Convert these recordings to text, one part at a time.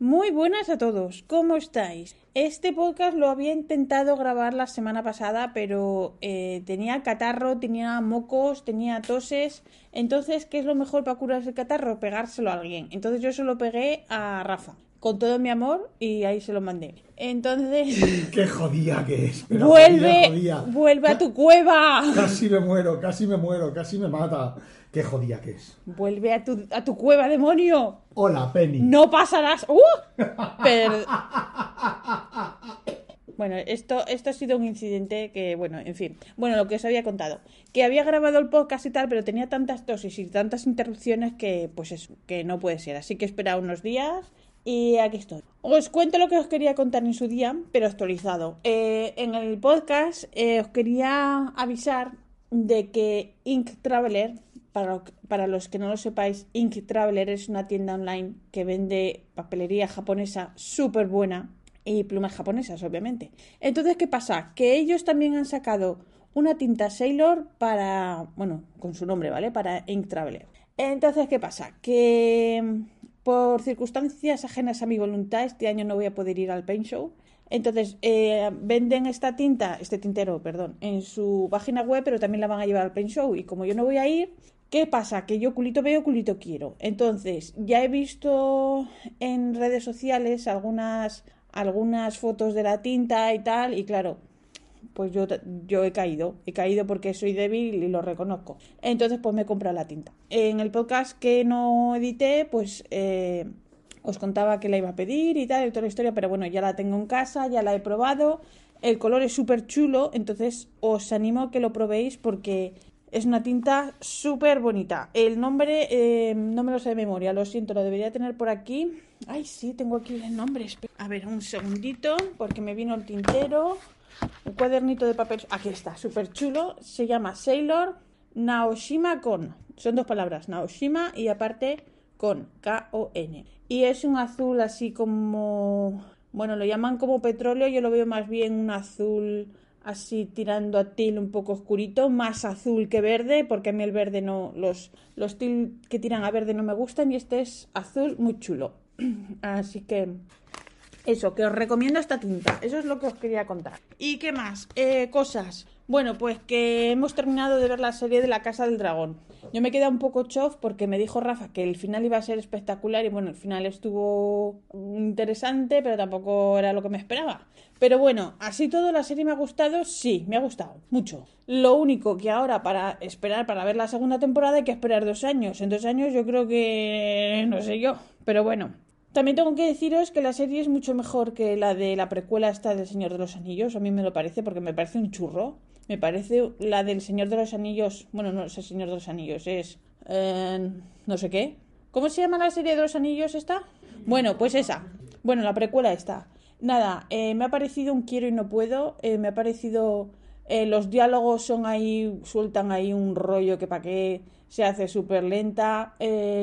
Muy buenas a todos, ¿cómo estáis? Este podcast lo había intentado grabar la semana pasada, pero eh, tenía catarro, tenía mocos, tenía toses. Entonces, ¿qué es lo mejor para curarse el catarro? Pegárselo a alguien. Entonces yo se lo pegué a Rafa, con todo mi amor, y ahí se lo mandé. Entonces... ¡Qué jodida que es! pero ¡Vuelve! ¡Vuelve a tu cueva! Casi me muero, casi me muero, casi me mata. ¡Qué jodida que es! ¡Vuelve a tu, a tu cueva, demonio! Hola, Penny. No pasarás. ¡Uh! Per- Bueno, esto, esto ha sido un incidente que, bueno, en fin. Bueno, lo que os había contado. Que había grabado el podcast y tal, pero tenía tantas dosis y tantas interrupciones que, pues eso, que no puede ser. Así que espera unos días y aquí estoy. Os cuento lo que os quería contar en su día, pero actualizado. Eh, en el podcast eh, os quería avisar de que Ink Traveler, para, para los que no lo sepáis, Ink Traveler es una tienda online que vende papelería japonesa súper buena y plumas japonesas, obviamente. Entonces, ¿qué pasa? Que ellos también han sacado una tinta Sailor para, bueno, con su nombre, ¿vale? Para Ink Traveler. Entonces, ¿qué pasa? Que por circunstancias ajenas a mi voluntad, este año no voy a poder ir al Paint Show. Entonces, eh, venden esta tinta, este tintero, perdón, en su página web, pero también la van a llevar al Paint Show. Y como yo no voy a ir, ¿qué pasa? Que yo culito veo, culito quiero. Entonces, ya he visto en redes sociales algunas, algunas fotos de la tinta y tal, y claro, pues yo, yo he caído, he caído porque soy débil y lo reconozco. Entonces, pues me he comprado la tinta. En el podcast que no edité, pues eh, os contaba que la iba a pedir y tal, y toda la historia, pero bueno, ya la tengo en casa, ya la he probado. El color es súper chulo, entonces os animo a que lo probéis porque es una tinta súper bonita. El nombre eh, no me lo sé de memoria, lo siento, lo debería tener por aquí. Ay, sí, tengo aquí el nombre. A ver, un segundito, porque me vino el tintero. Un cuadernito de papel. Aquí está, súper chulo. Se llama Sailor Naoshima Con. Son dos palabras, Naoshima y aparte con, K-O-N. Y es un azul así como. Bueno, lo llaman como petróleo, yo lo veo más bien un azul así tirando a til un poco oscurito, más azul que verde, porque a mí el verde no, los, los til que tiran a verde no me gustan y este es azul muy chulo. Así que eso, que os recomiendo esta tinta. Eso es lo que os quería contar. ¿Y qué más? Eh, cosas. Bueno, pues que hemos terminado de ver la serie de La Casa del Dragón. Yo me quedé un poco chof porque me dijo Rafa que el final iba a ser espectacular y bueno, el final estuvo interesante, pero tampoco era lo que me esperaba. Pero bueno, así todo la serie me ha gustado, sí, me ha gustado, mucho. Lo único que ahora para esperar para ver la segunda temporada hay que esperar dos años. En dos años yo creo que no sé yo, pero bueno. También tengo que deciros que la serie es mucho mejor que la de la precuela esta del Señor de los Anillos. A mí me lo parece porque me parece un churro. Me parece la del Señor de los Anillos. Bueno, no es el Señor de los Anillos, es. eh, no sé qué. ¿Cómo se llama la serie de los Anillos esta? Bueno, pues esa. Bueno, la precuela esta. Nada, eh, me ha parecido un quiero y no puedo. eh, me ha parecido. los diálogos son ahí. Sueltan ahí un rollo que para qué se hace súper lenta.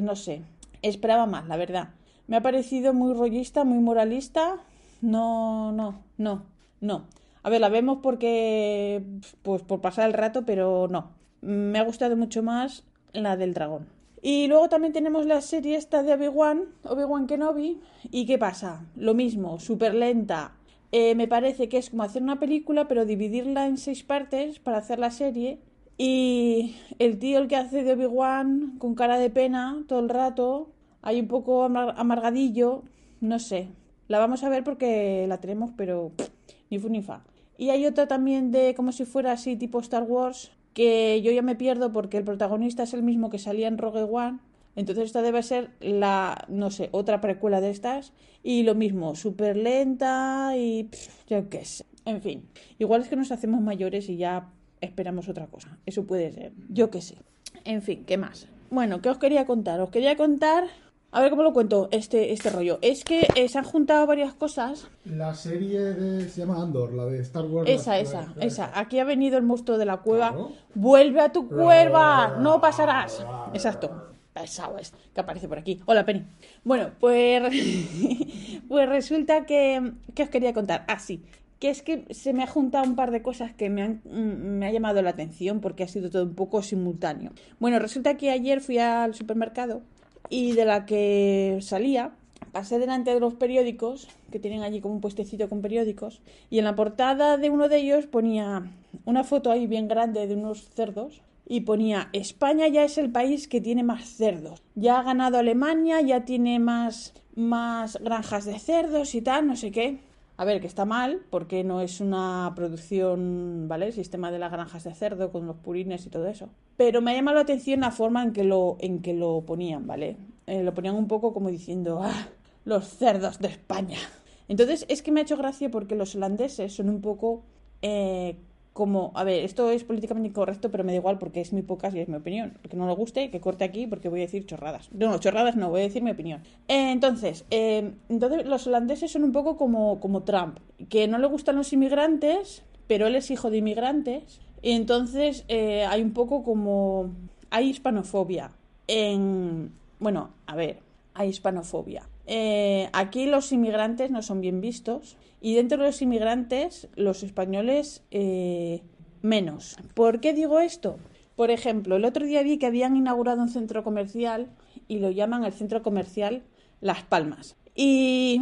no sé. Esperaba más, la verdad. Me ha parecido muy rollista, muy moralista. No, no, no, no. A ver, la vemos porque, pues por pasar el rato, pero no. Me ha gustado mucho más la del dragón. Y luego también tenemos la serie esta de Obi-Wan, Obi-Wan Kenobi. ¿Y qué pasa? Lo mismo, súper lenta. Eh, me parece que es como hacer una película, pero dividirla en seis partes para hacer la serie. Y el tío, el que hace de Obi-Wan, con cara de pena todo el rato, hay un poco amar- amargadillo, no sé. La vamos a ver porque la tenemos, pero ni fu ni fa. Y hay otra también de como si fuera así tipo Star Wars, que yo ya me pierdo porque el protagonista es el mismo que salía en Rogue One. Entonces esta debe ser la, no sé, otra precuela de estas. Y lo mismo, súper lenta y yo qué sé. En fin, igual es que nos hacemos mayores y ya esperamos otra cosa. Eso puede ser. Yo qué sé. En fin, ¿qué más? Bueno, ¿qué os quería contar? Os quería contar A ver cómo lo cuento este, este rollo. Es que eh, se han juntado varias cosas. La serie de, se llama Andor, la de Star Wars. Esa, esa, esa. Aquí ha venido el monstruo de la cueva. Claro. Vuelve a tu cueva, no pasarás. Exacto. Pesado es, que aparece por aquí. Hola, Penny. Bueno, pues, pues resulta que, que os quería contar. Ah, sí. Que es que se me ha juntado un par de cosas que me han mm, me ha llamado la atención porque ha sido todo un poco simultáneo. Bueno, resulta que ayer fui al supermercado y de la que salía pasé delante de los periódicos que tienen allí como un puestecito con periódicos y en la portada de uno de ellos ponía una foto ahí bien grande de unos cerdos y ponía España ya es el país que tiene más cerdos. Ya ha ganado Alemania, ya tiene más más granjas de cerdos y tal, no sé qué. A ver, que está mal, porque no es una producción, ¿vale? El sistema de las granjas de cerdo con los purines y todo eso. Pero me ha llamado la atención la forma en que lo, en que lo ponían, ¿vale? Eh, lo ponían un poco como diciendo, ¡ah! Los cerdos de España. Entonces, es que me ha hecho gracia porque los holandeses son un poco eh, como, a ver, esto es políticamente incorrecto, pero me da igual porque es mi podcast y es mi opinión. Que no le guste, que corte aquí porque voy a decir chorradas. No, no, chorradas no, voy a decir mi opinión. Eh, entonces, eh, entonces, los holandeses son un poco como, como Trump, que no le gustan los inmigrantes, pero él es hijo de inmigrantes. Y entonces eh, hay un poco como... Hay hispanofobia. En... Bueno, a ver, hay hispanofobia. Eh, aquí los inmigrantes no son bien vistos y dentro de los inmigrantes los españoles eh, menos. ¿Por qué digo esto? Por ejemplo, el otro día vi que habían inaugurado un centro comercial y lo llaman el centro comercial Las Palmas. Y,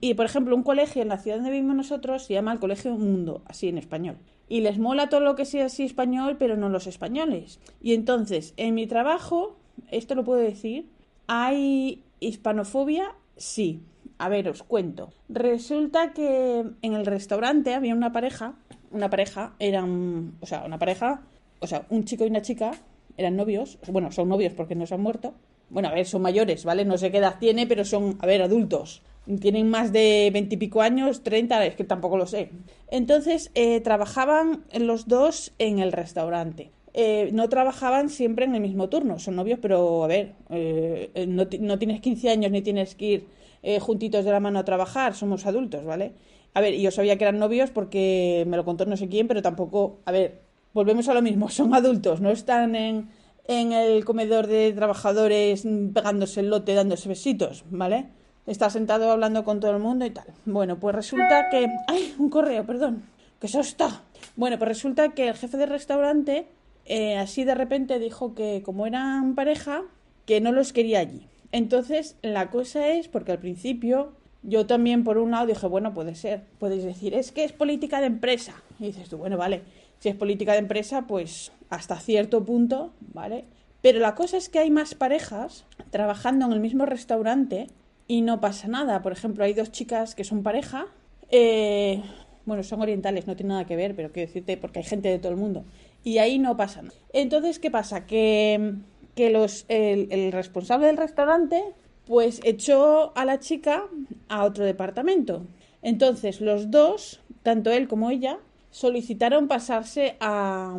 y, por ejemplo, un colegio en la ciudad donde vivimos nosotros se llama el Colegio Mundo, así en español. Y les mola todo lo que sea así español, pero no los españoles. Y entonces, en mi trabajo, esto lo puedo decir, hay hispanofobia, sí. A ver, os cuento. Resulta que en el restaurante había una pareja, una pareja, eran, o sea, una pareja, o sea, un chico y una chica, eran novios, bueno, son novios porque no se han muerto. Bueno, a ver, son mayores, ¿vale? No sé qué edad tiene, pero son, a ver, adultos. Tienen más de veintipico años, treinta, es que tampoco lo sé. Entonces, eh, trabajaban los dos en el restaurante. Eh, no trabajaban siempre en el mismo turno, son novios, pero a ver, eh, no, ti- no tienes 15 años ni tienes que ir eh, juntitos de la mano a trabajar, somos adultos, ¿vale? A ver, yo sabía que eran novios porque me lo contó no sé quién, pero tampoco, a ver, volvemos a lo mismo, son adultos, no están en, en el comedor de trabajadores pegándose el lote, dándose besitos, ¿vale? Está sentado hablando con todo el mundo y tal. Bueno, pues resulta que... ¡Ay! Un correo, perdón. ¡Qué está! Bueno, pues resulta que el jefe del restaurante, eh, así de repente dijo que como eran pareja, que no los quería allí. Entonces, la cosa es, porque al principio yo también por un lado dije, bueno, puede ser. Podéis decir, es que es política de empresa. Y dices tú, bueno, vale, si es política de empresa, pues hasta cierto punto, ¿vale? Pero la cosa es que hay más parejas trabajando en el mismo restaurante y no pasa nada. Por ejemplo, hay dos chicas que son pareja. eh, bueno, son orientales, no tiene nada que ver, pero quiero decirte, porque hay gente de todo el mundo. Y ahí no pasa nada. Entonces, ¿qué pasa? Que, que los, el, el responsable del restaurante, pues echó a la chica a otro departamento. Entonces, los dos, tanto él como ella, solicitaron pasarse a,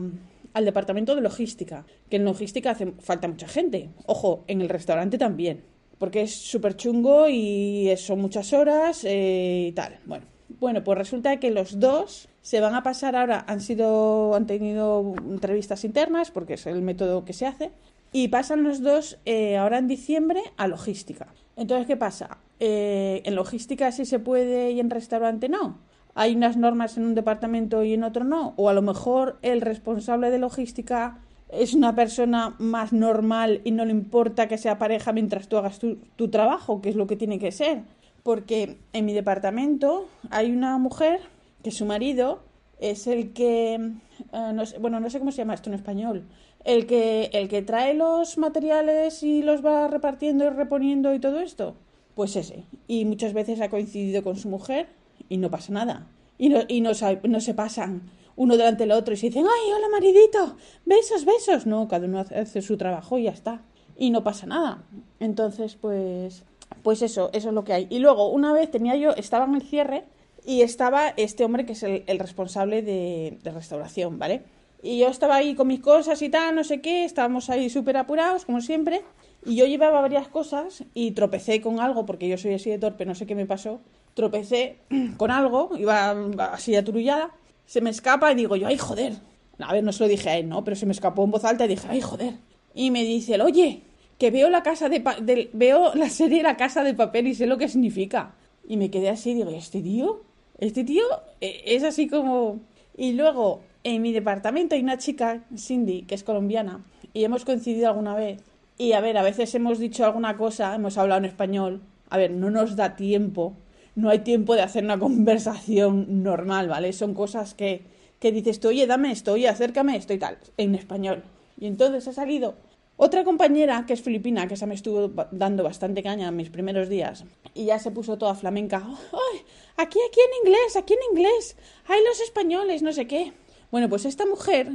al departamento de logística, que en logística hace falta mucha gente. Ojo, en el restaurante también, porque es súper chungo y son muchas horas eh, y tal. Bueno, bueno, pues resulta que los dos se van a pasar ahora, han sido, han tenido entrevistas internas, porque es el método que se hace, y pasan los dos eh, ahora en diciembre a logística. Entonces, ¿qué pasa? Eh, en logística sí se puede y en restaurante no. Hay unas normas en un departamento y en otro no. O a lo mejor el responsable de logística es una persona más normal y no le importa que sea pareja mientras tú hagas tu, tu trabajo, que es lo que tiene que ser. Porque en mi departamento hay una mujer que su marido es el que, eh, no sé- bueno, no sé cómo se llama esto en español, el que, el que trae los materiales y los va repartiendo y reponiendo y todo esto, pues ese. Y muchas veces ha coincidido con su mujer y no pasa nada. Y no, y no, no se pasan uno delante del otro y se dicen, ay, hola maridito, besos, besos. No, cada uno hace su trabajo y ya está. Y no pasa nada. Entonces, pues, pues eso, eso es lo que hay. Y luego, una vez tenía yo, estaba en el cierre y estaba este hombre que es el, el responsable de, restauración, ¿vale? Y yo estaba ahí con mis cosas y tal, no sé qué, estábamos ahí súper apurados, como siempre. Y yo llevaba varias cosas y tropecé con algo, porque yo soy así de torpe, no sé qué me pasó. Tropecé con algo, iba así aturullada, se me escapa y digo yo, ay, joder. A ver, no se lo dije a ¿no? Pero se me escapó en voz alta y dije, ay, joder. Y me dice, él, oye, que veo la casa de, veo la serie La Casa de Papel y sé lo que significa. Y me quedé así, digo, ¿y este tío? Este tío eh, es así como... Y luego, en mi departamento hay una chica, Cindy, que es colombiana, y hemos coincidido alguna vez. Y a ver, a veces hemos dicho alguna cosa, hemos hablado en español. A ver, no nos da tiempo, no hay tiempo de hacer una conversación normal, ¿vale? Son cosas que, que dices tú, oye, dame esto, oye, acércame esto y tal, en español. Y entonces ha salido otra compañera, que es filipina, que esa me estuvo dando bastante caña en mis primeros días, y ya se puso toda flamenca. ¡Ay! Aquí, aquí en inglés, aquí en inglés. ¡Ay, los españoles, no sé qué! Bueno, pues esta mujer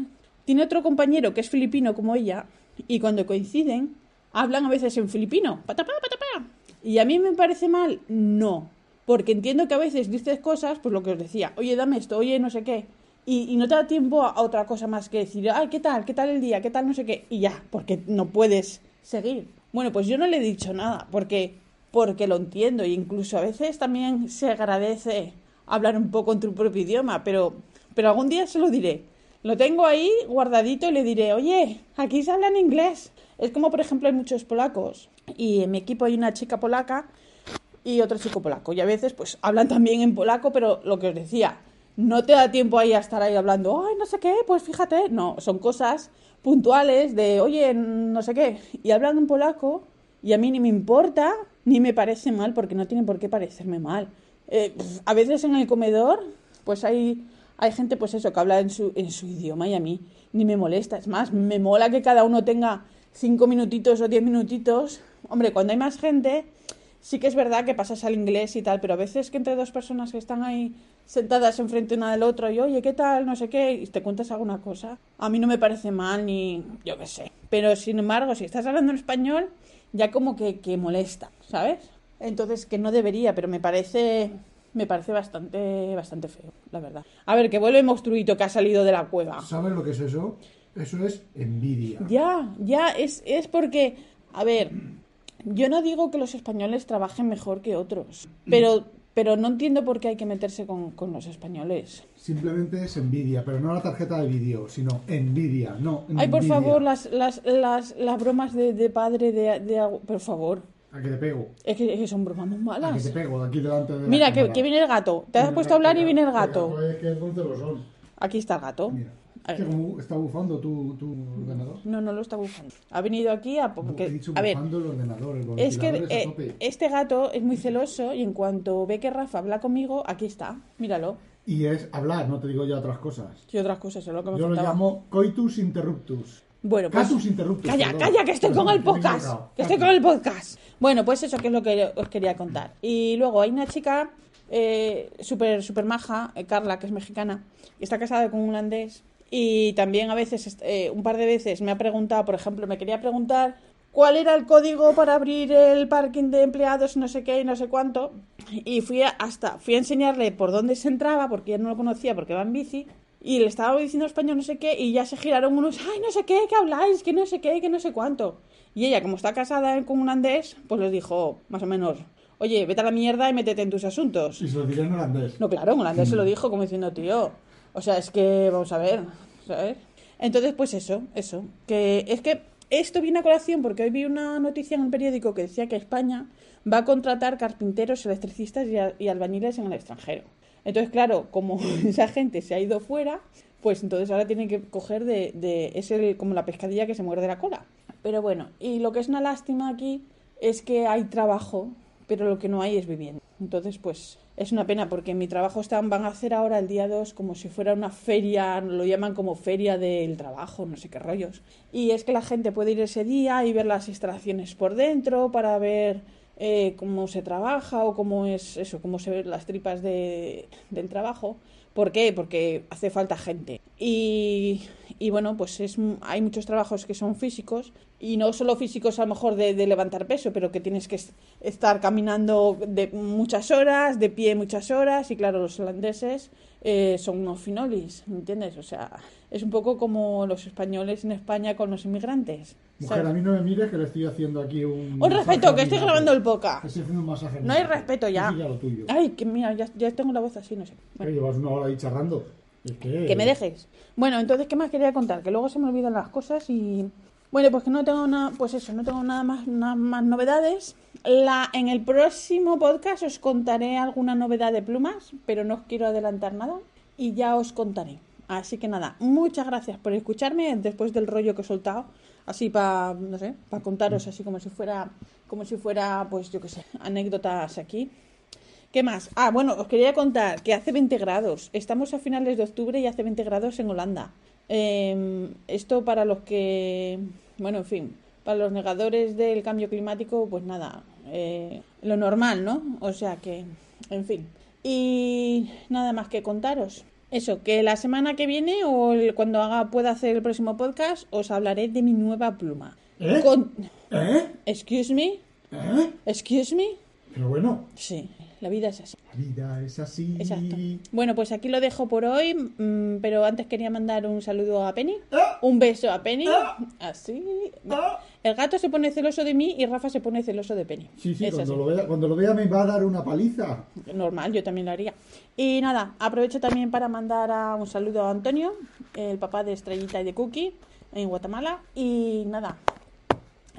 tiene otro compañero que es filipino como ella, y cuando coinciden, hablan a veces en filipino. ¡Patapá, patapá! ¿Y a mí me parece mal? No. Porque entiendo que a veces dices cosas, pues lo que os decía, oye, dame esto, oye, no sé qué. Y, no te da tiempo a, a otra cosa más que decir, ay, ¿qué tal? ¿Qué tal el día? ¿Qué tal no sé qué? Y ya, porque no puedes seguir. Bueno, pues yo no le he dicho nada, porque, porque lo entiendo. E incluso a veces también se agradece hablar un poco en tu propio idioma, pero, pero algún día se lo diré. Lo tengo ahí guardadito y le diré, oye, aquí se habla en inglés. Es como, por ejemplo, hay muchos polacos y en mi equipo hay una chica polaca y otro chico polaco. Y a veces, pues, hablan también en polaco, pero lo que os decía, no te da tiempo ahí a estar ahí hablando, ay, no sé qué, pues fíjate. No, son cosas puntuales de, oye, no sé qué. Y hablan en polaco y a mí ni me importa, ni me parece mal, porque no tiene por qué parecerme mal. Eh, a veces en el comedor, pues hay, hay gente, pues eso, que habla en su, en su idioma y a mí ni me molesta. Es más, me mola que cada uno tenga cinco minutitos o diez minutitos. Hombre, cuando hay más gente, sí que es verdad que pasas al inglés y tal, pero a veces que entre dos personas que están ahí sentadas enfrente una del otro y oye, ¿qué tal? No sé qué, y te cuentas alguna cosa, a mí no me parece mal ni yo qué sé. Pero sin embargo, si estás hablando en español, ya como que, que molesta, ¿sabes? Entonces, que no debería, pero me parece me parece bastante bastante feo, la verdad. A ver, que vuelve el monstruito que ha salido de la cueva. ¿Sabes lo que es eso? Eso es envidia. Ya, ya, es, es porque, a ver, yo no digo que los españoles trabajen mejor que otros, pero, pero no entiendo por qué hay que meterse con, con los españoles. Simplemente es envidia, pero no la tarjeta de vídeo, sino envidia, no Ay, por favor, las, las, las, las bromas de, de padre de, de... Por favor, A que te pego. es que, es que son bromas muy A que te malas. pego de aquí delante de la Mira, que, viene el gato. Te has puesto a hablar y viene el gato. Aquí está el gato. Mira. Está bufando tu, tu ordenador. No, no lo está bufando. Ha venido aquí a... Porque, He dicho a ver, el ordenador, el Es que eh, este gato es muy celoso y en cuanto ve que Rafa habla conmigo, aquí está, míralo. Y es hablar, no te digo ya otras cosas. Y otras cosas, es lo que me Yo lo llamo coitus interruptus. Bueno, pues... Catus interruptus. Calla, perdón. calla, que estoy Perdón, con el podcast. Que estoy con el podcast. Bueno, pues eso que es lo que os quería contar. Y luego hay una chica eh, súper super maja, eh, Carla, que es mexicana, y está casada con un holandés. Y también a veces, eh, un par de veces, me ha preguntado, por ejemplo, me quería preguntar cuál era el código para abrir el parking de empleados, no sé qué y no sé cuánto. Y fui a- hasta, fui a enseñarle por dónde se entraba, porque ya no lo conocía, porque va en bici. Y le estaba diciendo español no sé qué, y ya se giraron unos, ay, no sé qué, que habláis, que no sé qué, que no sé cuánto. Y ella, como está casada con un andés, pues les dijo, más o menos, oye, vete a la mierda y métete en tus asuntos. Y se lo diré en holandés. No, claro, en holandés se lo dijo como diciendo, tío, o sea, es que, vamos a ver, ¿sabes? Entonces, pues eso, eso, que es que esto viene a colación porque hoy vi una noticia en el periódico que decía que España va a contratar carpinteros, electricistas y, y albañiles en el extranjero. Entonces, claro, como esa gente se ha ido fuera, pues entonces ahora tienen que coger de, de es el, como la pescadilla que se muerde la cola. Pero bueno, y lo que es una lástima aquí es que hay trabajo, pero lo que no hay es vivienda. Entonces, pues es una pena porque en mi trabajo están, van a hacer ahora el día 2 como si fuera una feria, lo llaman como feria del trabajo, no sé qué rollos. Y es que la gente puede ir ese día y ver las instalaciones por dentro para ver eh, cómo se trabaja o cómo es eso, cómo se ven las tripas de, del trabajo. ¿Por qué? Porque hace falta gente. Y, y bueno, pues es, hay muchos trabajos que son físicos y no solo físicos a lo mejor de, de levantar peso, pero que tienes que es- estar caminando de muchas horas, de pie muchas horas y claro, los holandeses eh, son unos finolis, ¿me entiendes? O sea, es un poco como los españoles en España con los inmigrantes. Mujer, ¿sabes? a mí no me mires que le estoy haciendo aquí un. Un respeto, que estoy grabando el podcast. Estoy haciendo un masaje No hay respeto ya. Tú sigue a lo tuyo. Ay, que mira, ya, ya tengo la voz así, no sé. Bueno, llevas una hora ahí. Que me dejes. Bueno, entonces, ¿qué más quería contar? Que luego se me olvidan las cosas y... Bueno, pues que no tengo nada, pues eso, no tengo nada más, nada más novedades. La, en el próximo podcast os contaré alguna novedad de plumas, pero no os quiero adelantar nada y ya os contaré. Así que nada, muchas gracias por escucharme después del rollo que he soltado, así para, no sé, para contaros así como si fuera, como si fuera, pues yo qué sé, anécdotas aquí. ¿Qué más? Ah, bueno, os quería contar que hace 20 grados. Estamos a finales de octubre y hace 20 grados en Holanda. Eh, esto para los que, bueno, en fin, para los negadores del cambio climático, pues nada, eh, lo normal, ¿no? O sea que, en fin. Y nada más que contaros. Eso, que la semana que viene o el- cuando haga, pueda hacer el próximo podcast, os hablaré de mi nueva pluma. ¿Eh? Con... ¿Eh? Excuse me, ¿Eh? excuse me. Pero bueno, Sí, la vida es así. la vida es así. Exacto. Bueno, pues aquí lo dejo por hoy, mm, pero antes quería mandar un saludo a Penny. Ah. Un beso a Penny. Ah. Así. Ah. El gato se pone celoso de mí y Rafa se pone celoso de Penny. Sí, sí, cuando lo, vea, cuando lo vea me va a dar una paliza. Normal, yo también lo haría. Y nada, aprovecho también para mandar a un saludo a Antonio, el papá de Estrellita y de Cookie, en Guatemala. Y nada,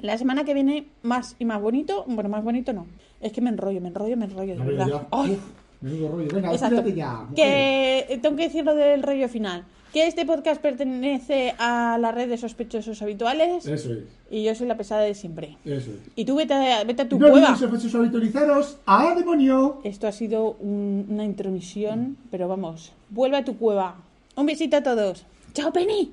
la semana que viene más y más bonito. Bueno, más bonito no. Es que me enrollo, me enrollo, me enrollo, de ver, verdad. Ay. Menudo rollo. Venga, Exacto. ya. Que eh, tengo que decir lo del rollo final. Que este podcast pertenece a la red de sospechosos habituales Eso es, y yo soy la pesada de siempre. eso es. Y tú vete a, vete a tu no cueva. sospechosos habitualizaros. ¡A demonio! Esto ha sido un- una intromisión, pero vamos, vuelve a tu cueva. Un besito a todos. ¡Chao, Penny!